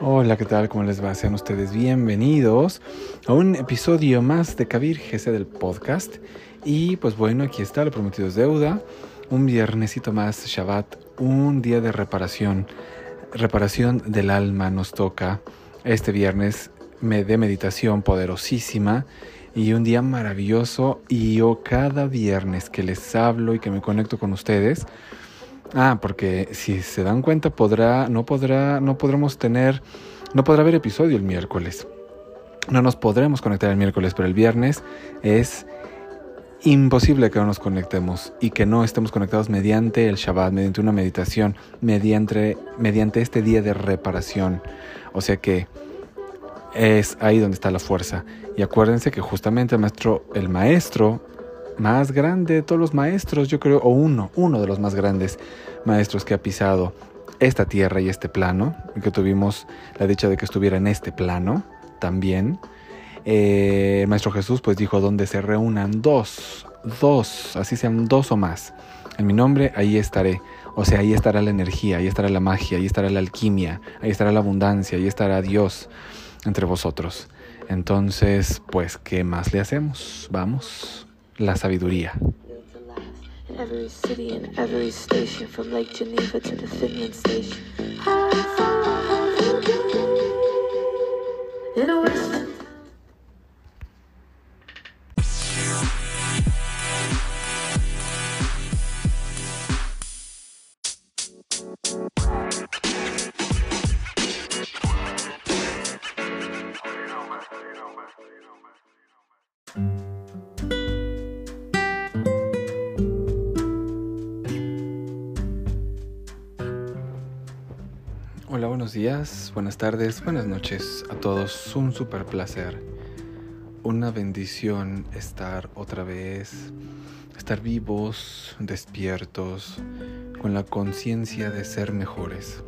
Hola, ¿qué tal? ¿Cómo les va? Sean ustedes bienvenidos a un episodio más de Kabir GC del podcast. Y pues bueno, aquí está, lo prometido es deuda. Un viernesito más, Shabbat, un día de reparación. Reparación del alma nos toca este viernes de meditación poderosísima y un día maravilloso. Y yo cada viernes que les hablo y que me conecto con ustedes, Ah, porque si se dan cuenta podrá, no podrá, no podremos tener, no podrá haber episodio el miércoles. No nos podremos conectar el miércoles, pero el viernes es imposible que no nos conectemos y que no estemos conectados mediante el Shabbat, mediante una meditación, mediante, mediante este día de reparación. O sea que es ahí donde está la fuerza. Y acuérdense que justamente el maestro, el maestro más grande de todos los maestros, yo creo, o uno, uno de los más grandes maestros que ha pisado esta tierra y este plano, y que tuvimos la dicha de que estuviera en este plano también. Eh, el Maestro Jesús pues dijo, donde se reúnan dos, dos, así sean dos o más, en mi nombre, ahí estaré. O sea, ahí estará la energía, ahí estará la magia, ahí estará la alquimia, ahí estará la abundancia, ahí estará Dios entre vosotros. Entonces, pues, ¿qué más le hacemos? Vamos, la sabiduría. every city and every station, from Lake Geneva to the Finland station. In buenas tardes, buenas noches a todos. Un super placer, una bendición estar otra vez, estar vivos, despiertos, con la conciencia de ser mejores.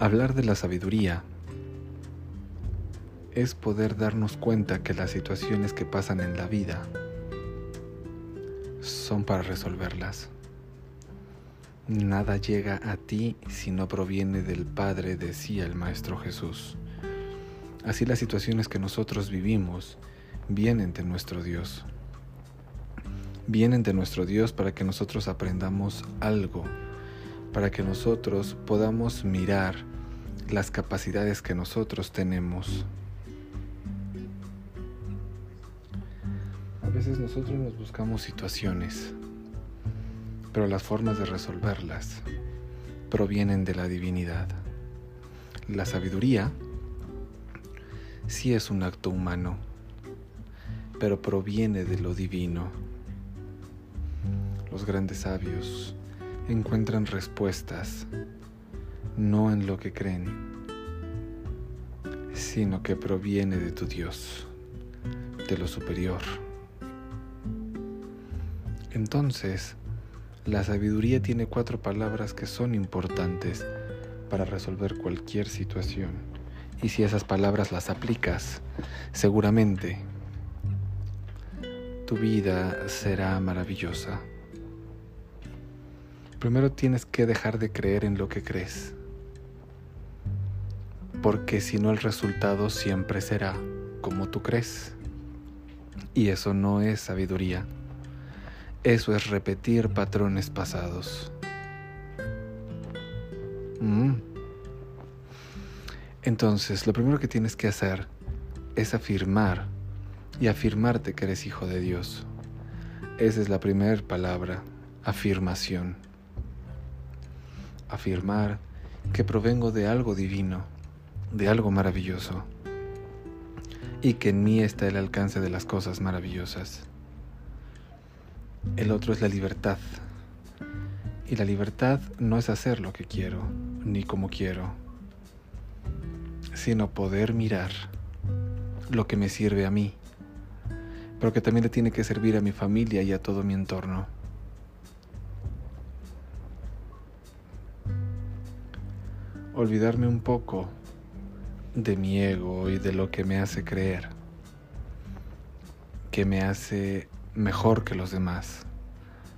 Hablar de la sabiduría es poder darnos cuenta que las situaciones que pasan en la vida son para resolverlas. Nada llega a ti si no proviene del Padre, decía el Maestro Jesús. Así las situaciones que nosotros vivimos vienen de nuestro Dios. Vienen de nuestro Dios para que nosotros aprendamos algo, para que nosotros podamos mirar las capacidades que nosotros tenemos. A veces nosotros nos buscamos situaciones pero las formas de resolverlas provienen de la divinidad. La sabiduría sí es un acto humano, pero proviene de lo divino. Los grandes sabios encuentran respuestas no en lo que creen, sino que proviene de tu Dios, de lo superior. Entonces, la sabiduría tiene cuatro palabras que son importantes para resolver cualquier situación. Y si esas palabras las aplicas, seguramente tu vida será maravillosa. Primero tienes que dejar de creer en lo que crees. Porque si no el resultado siempre será como tú crees. Y eso no es sabiduría. Eso es repetir patrones pasados. Mm. Entonces, lo primero que tienes que hacer es afirmar y afirmarte que eres hijo de Dios. Esa es la primera palabra, afirmación. Afirmar que provengo de algo divino, de algo maravilloso, y que en mí está el alcance de las cosas maravillosas. El otro es la libertad. Y la libertad no es hacer lo que quiero, ni como quiero, sino poder mirar lo que me sirve a mí, pero que también le tiene que servir a mi familia y a todo mi entorno. Olvidarme un poco de mi ego y de lo que me hace creer que me hace mejor que los demás,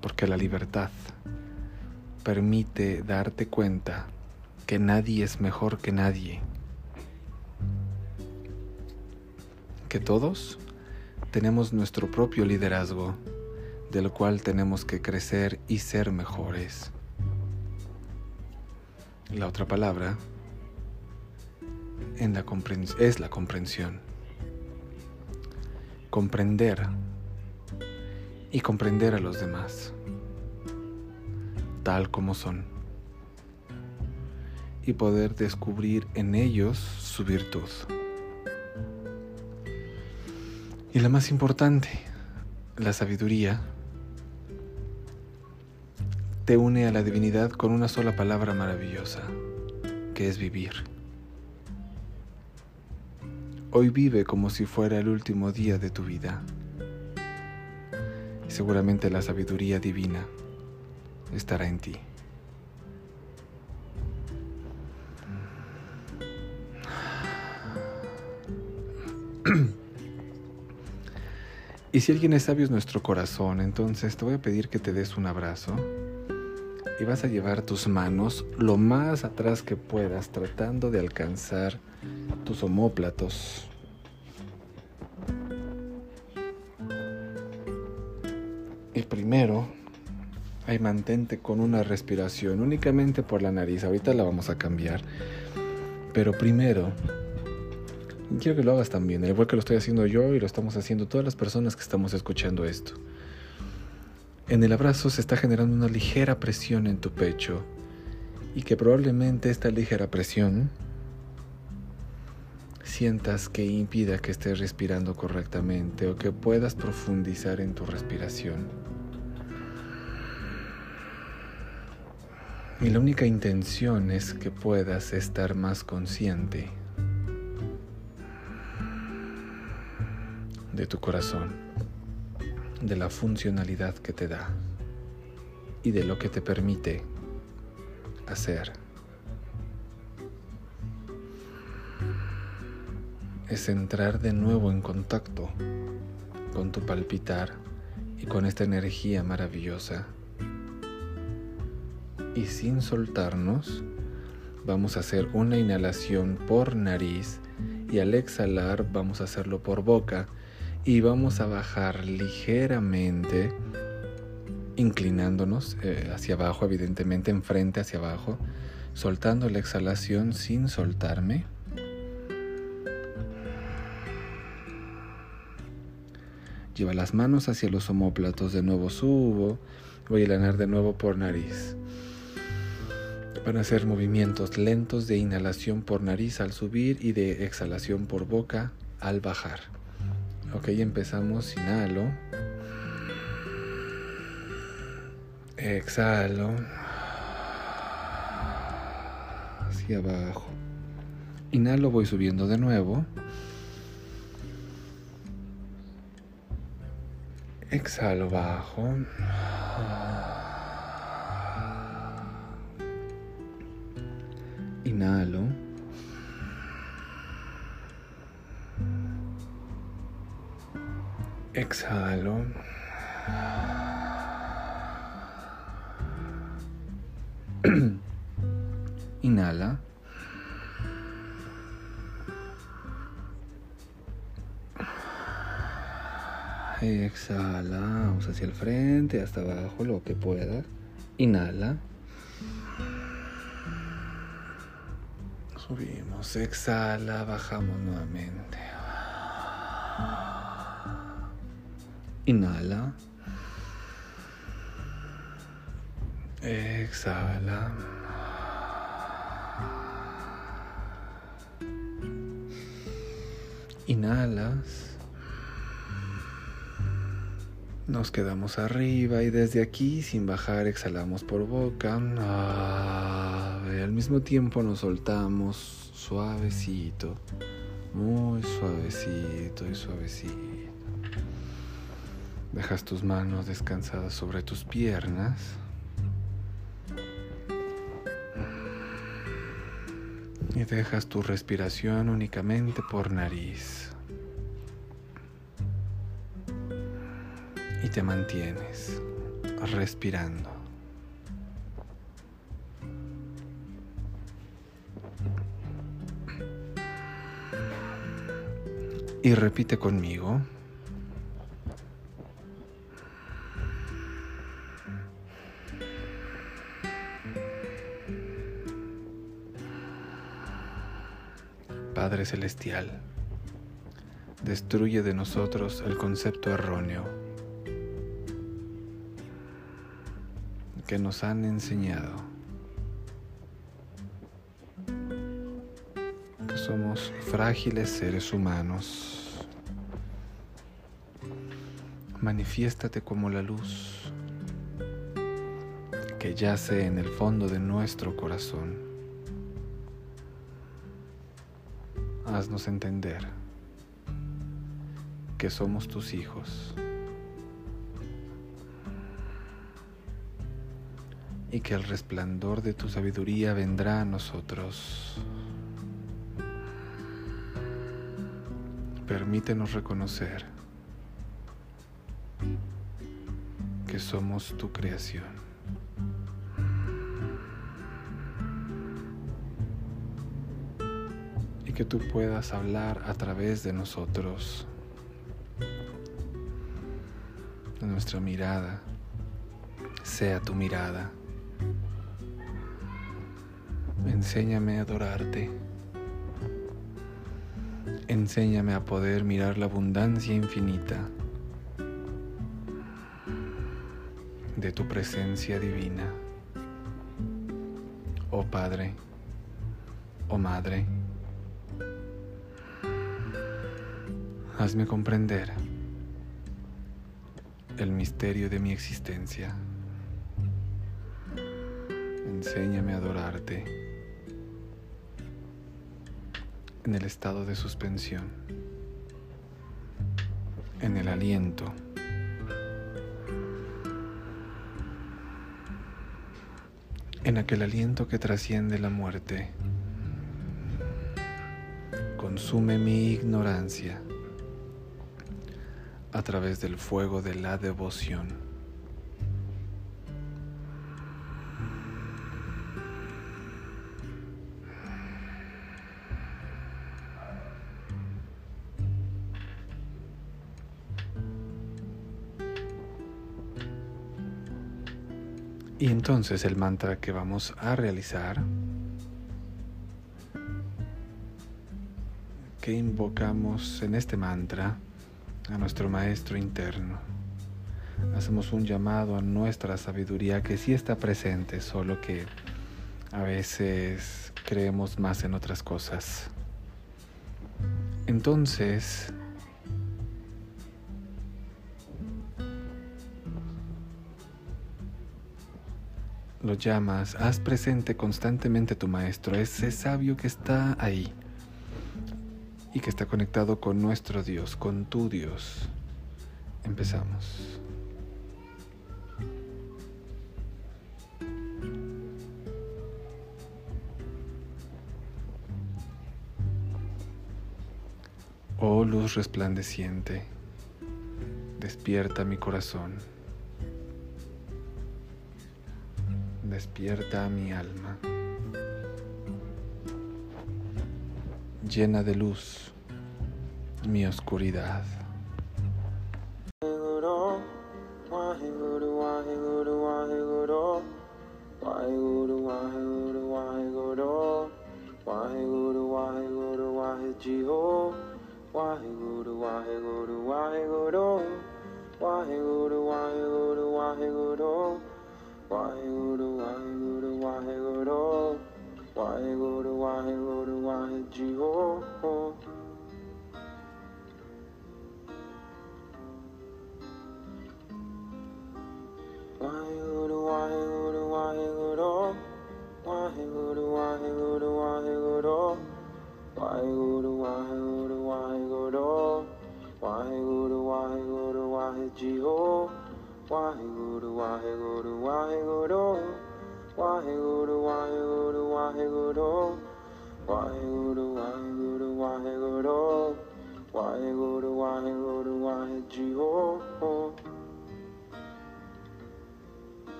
porque la libertad permite darte cuenta que nadie es mejor que nadie, que todos tenemos nuestro propio liderazgo, del cual tenemos que crecer y ser mejores. La otra palabra es la comprensión. Comprender y comprender a los demás, tal como son, y poder descubrir en ellos su virtud. Y la más importante, la sabiduría, te une a la divinidad con una sola palabra maravillosa, que es vivir. Hoy vive como si fuera el último día de tu vida. Seguramente la sabiduría divina estará en ti. Y si alguien es sabio es nuestro corazón, entonces te voy a pedir que te des un abrazo y vas a llevar tus manos lo más atrás que puedas, tratando de alcanzar tus omóplatos. Y primero, ahí mantente con una respiración únicamente por la nariz. Ahorita la vamos a cambiar. Pero primero, quiero que lo hagas también, al igual que lo estoy haciendo yo y lo estamos haciendo todas las personas que estamos escuchando esto. En el abrazo se está generando una ligera presión en tu pecho y que probablemente esta ligera presión sientas que impida que estés respirando correctamente o que puedas profundizar en tu respiración. Y la única intención es que puedas estar más consciente de tu corazón, de la funcionalidad que te da y de lo que te permite hacer. Es entrar de nuevo en contacto con tu palpitar y con esta energía maravillosa. Y sin soltarnos, vamos a hacer una inhalación por nariz y al exhalar vamos a hacerlo por boca y vamos a bajar ligeramente inclinándonos eh, hacia abajo, evidentemente enfrente hacia abajo, soltando la exhalación sin soltarme. Lleva las manos hacia los omóplatos, de nuevo subo, voy a lanar de nuevo por nariz. Van a hacer movimientos lentos de inhalación por nariz al subir y de exhalación por boca al bajar. Ok, empezamos, inhalo. Exhalo. Hacia abajo. Inhalo, voy subiendo de nuevo. Exhalo, bajo. Inhalo. Exhalo. Inhala. Exhala, vamos hacia el frente, hasta abajo, lo que pueda. Inhala. Subimos, exhala, bajamos nuevamente. Inhala. Exhala. Inhalas. Nos quedamos arriba y desde aquí, sin bajar, exhalamos por boca. al mismo tiempo nos soltamos suavecito, muy suavecito y suavecito. Dejas tus manos descansadas sobre tus piernas. Y dejas tu respiración únicamente por nariz. Te mantienes respirando. Y repite conmigo. Padre Celestial, destruye de nosotros el concepto erróneo que nos han enseñado que somos frágiles seres humanos. Manifiéstate como la luz que yace en el fondo de nuestro corazón. Haznos entender que somos tus hijos y que el resplandor de tu sabiduría vendrá a nosotros. Permítenos reconocer que somos tu creación. Y que tú puedas hablar a través de nosotros, de nuestra mirada, sea tu mirada. Enséñame a adorarte. Enséñame a poder mirar la abundancia infinita de tu presencia divina. Oh Padre, oh Madre, hazme comprender el misterio de mi existencia. Enséñame a adorarte en el estado de suspensión, en el aliento. En aquel aliento que trasciende la muerte, consume mi ignorancia a través del fuego de la devoción. Y entonces el mantra que vamos a realizar, que invocamos en este mantra a nuestro maestro interno. Hacemos un llamado a nuestra sabiduría que sí está presente, solo que a veces creemos más en otras cosas. Entonces, lo llamas, haz presente constantemente tu maestro, ese sabio que está ahí y que está conectado con nuestro Dios, con tu Dios. Empezamos. Oh luz resplandeciente, despierta mi corazón. Despierta mi alma, llena de luz mi oscuridad.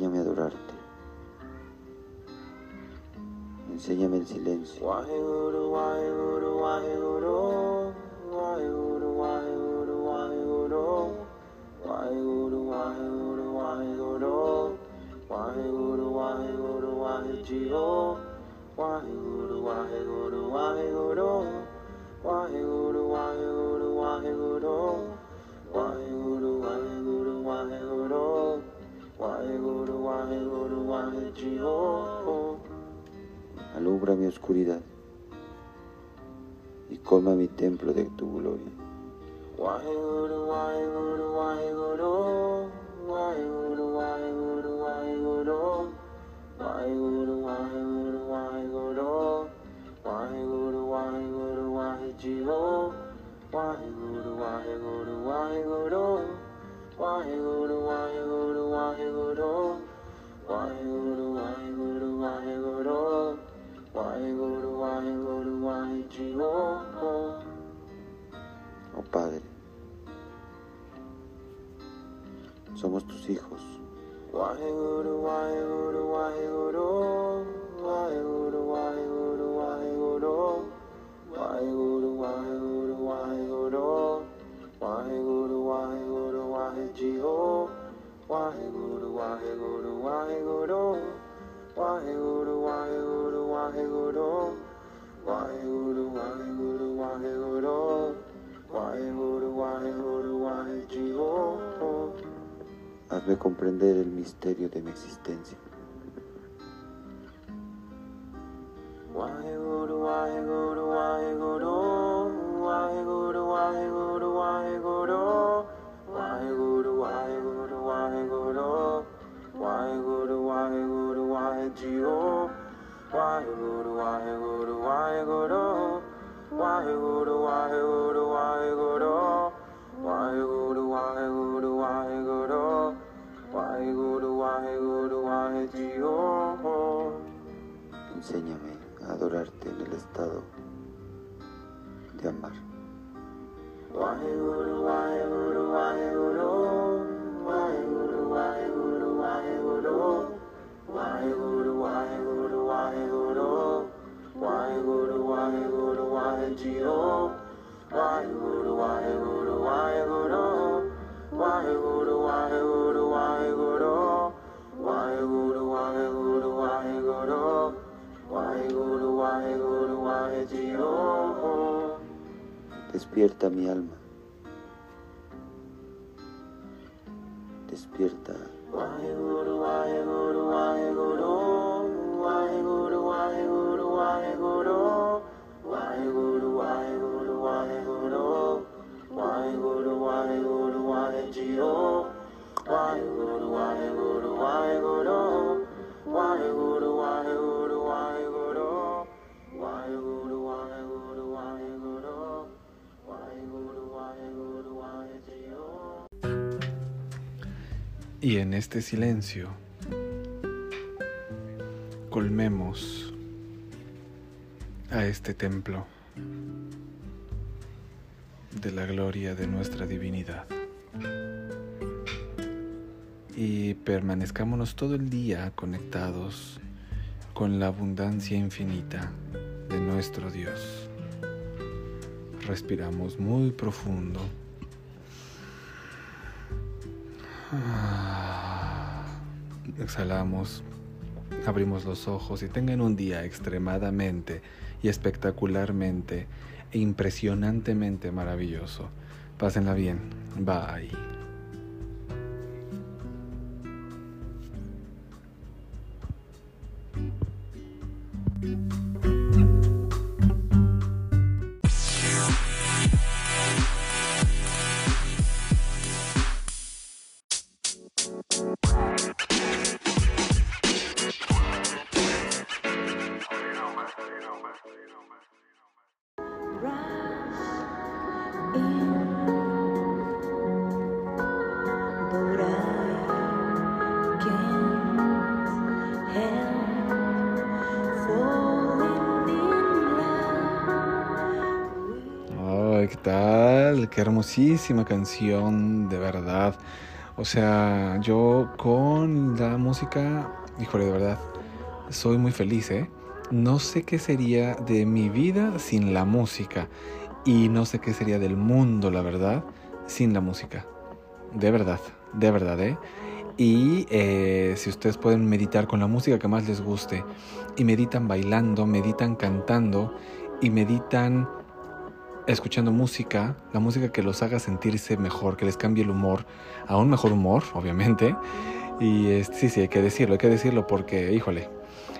Enséñame a adorarte. Enséñame el silencio. Alumbra mi oscuridad y colma mi templo de tu gloria. Why, who while misterio de mi existencia. Waheguru, Waheguru, Waheguru, Waheguru, en el estado de amar. Waheguru, Waheguru, Waheguru, Waheguru, Despierta mi alma. Despierta Y en este silencio colmemos a este templo de la gloria de nuestra divinidad. Y permanezcámonos todo el día conectados con la abundancia infinita de nuestro Dios. Respiramos muy profundo. Exhalamos, abrimos los ojos y tengan un día extremadamente y espectacularmente e impresionantemente maravilloso. Pásenla bien. Bye. ¿Qué tal? Qué hermosísima canción, de verdad. O sea, yo con la música, híjole, de verdad, soy muy feliz, ¿eh? No sé qué sería de mi vida sin la música. Y no sé qué sería del mundo, la verdad, sin la música. De verdad, de verdad, ¿eh? Y eh, si ustedes pueden meditar con la música que más les guste, y meditan bailando, meditan cantando, y meditan escuchando música, la música que los haga sentirse mejor, que les cambie el humor a un mejor humor, obviamente. Y este, sí, sí, hay que decirlo, hay que decirlo porque, híjole,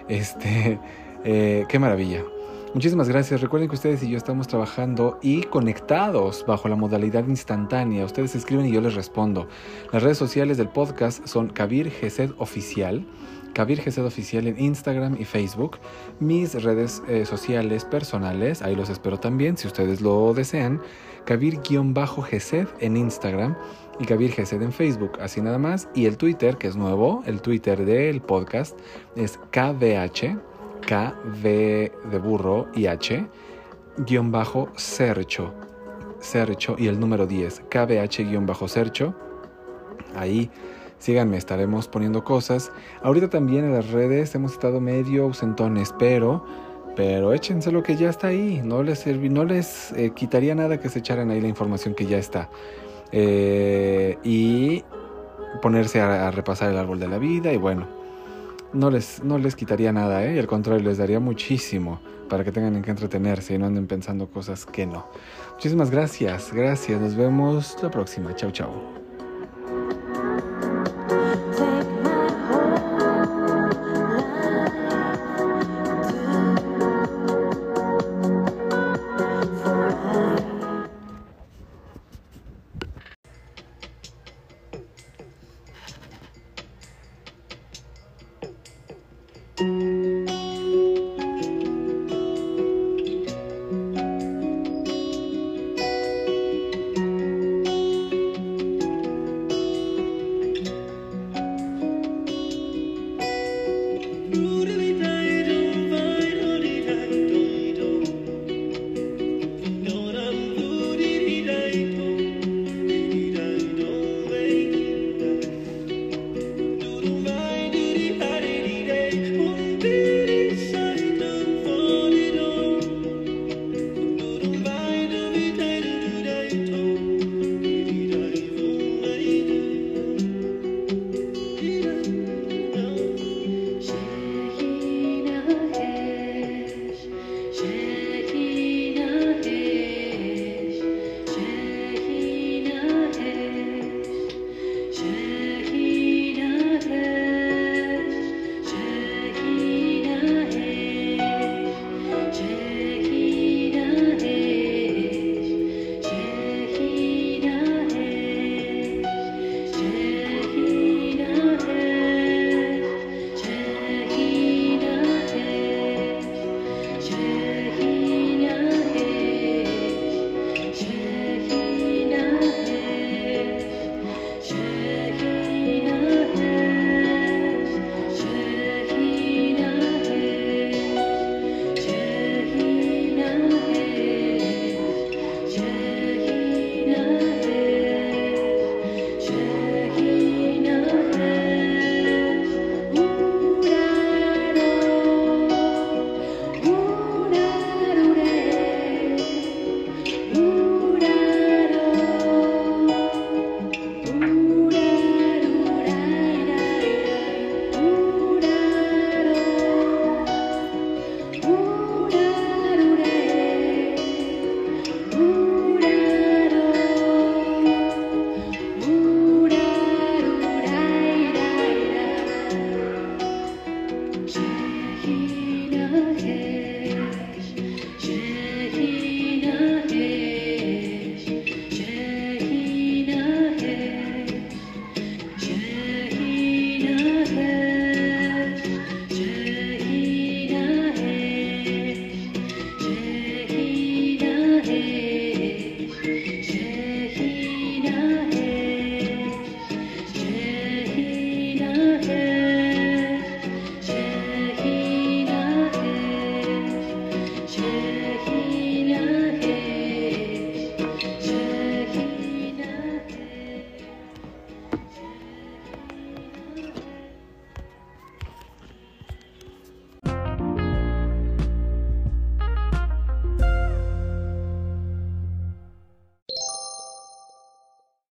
este, eh, qué maravilla. Muchísimas gracias. Recuerden que ustedes y yo estamos trabajando y conectados bajo la modalidad instantánea. Ustedes escriben y yo les respondo. Las redes sociales del podcast son Kabir Gesed Oficial. Kabir Gesed Oficial en Instagram y Facebook. Mis redes eh, sociales personales, ahí los espero también, si ustedes lo desean. Kabir-Gesed en Instagram y Kabir Gesed en Facebook, así nada más. Y el Twitter, que es nuevo, el Twitter del podcast es KVH, KV de burro y H, guion bajo Sercho, Sercho y el número 10, KVH guion bajo Sercho. Ahí síganme, estaremos poniendo cosas. Ahorita también en las redes hemos estado medio ausentones, pero pero échense lo que ya está ahí. No les, no les eh, quitaría nada que se echaran ahí la información que ya está. Eh, y ponerse a repasar el árbol de la vida y bueno, no les, no les quitaría nada, ¿eh? Y al contrario, les daría muchísimo para que tengan en qué entretenerse y no anden pensando cosas que no. Muchísimas gracias, gracias. Nos vemos la próxima. Chau, chau.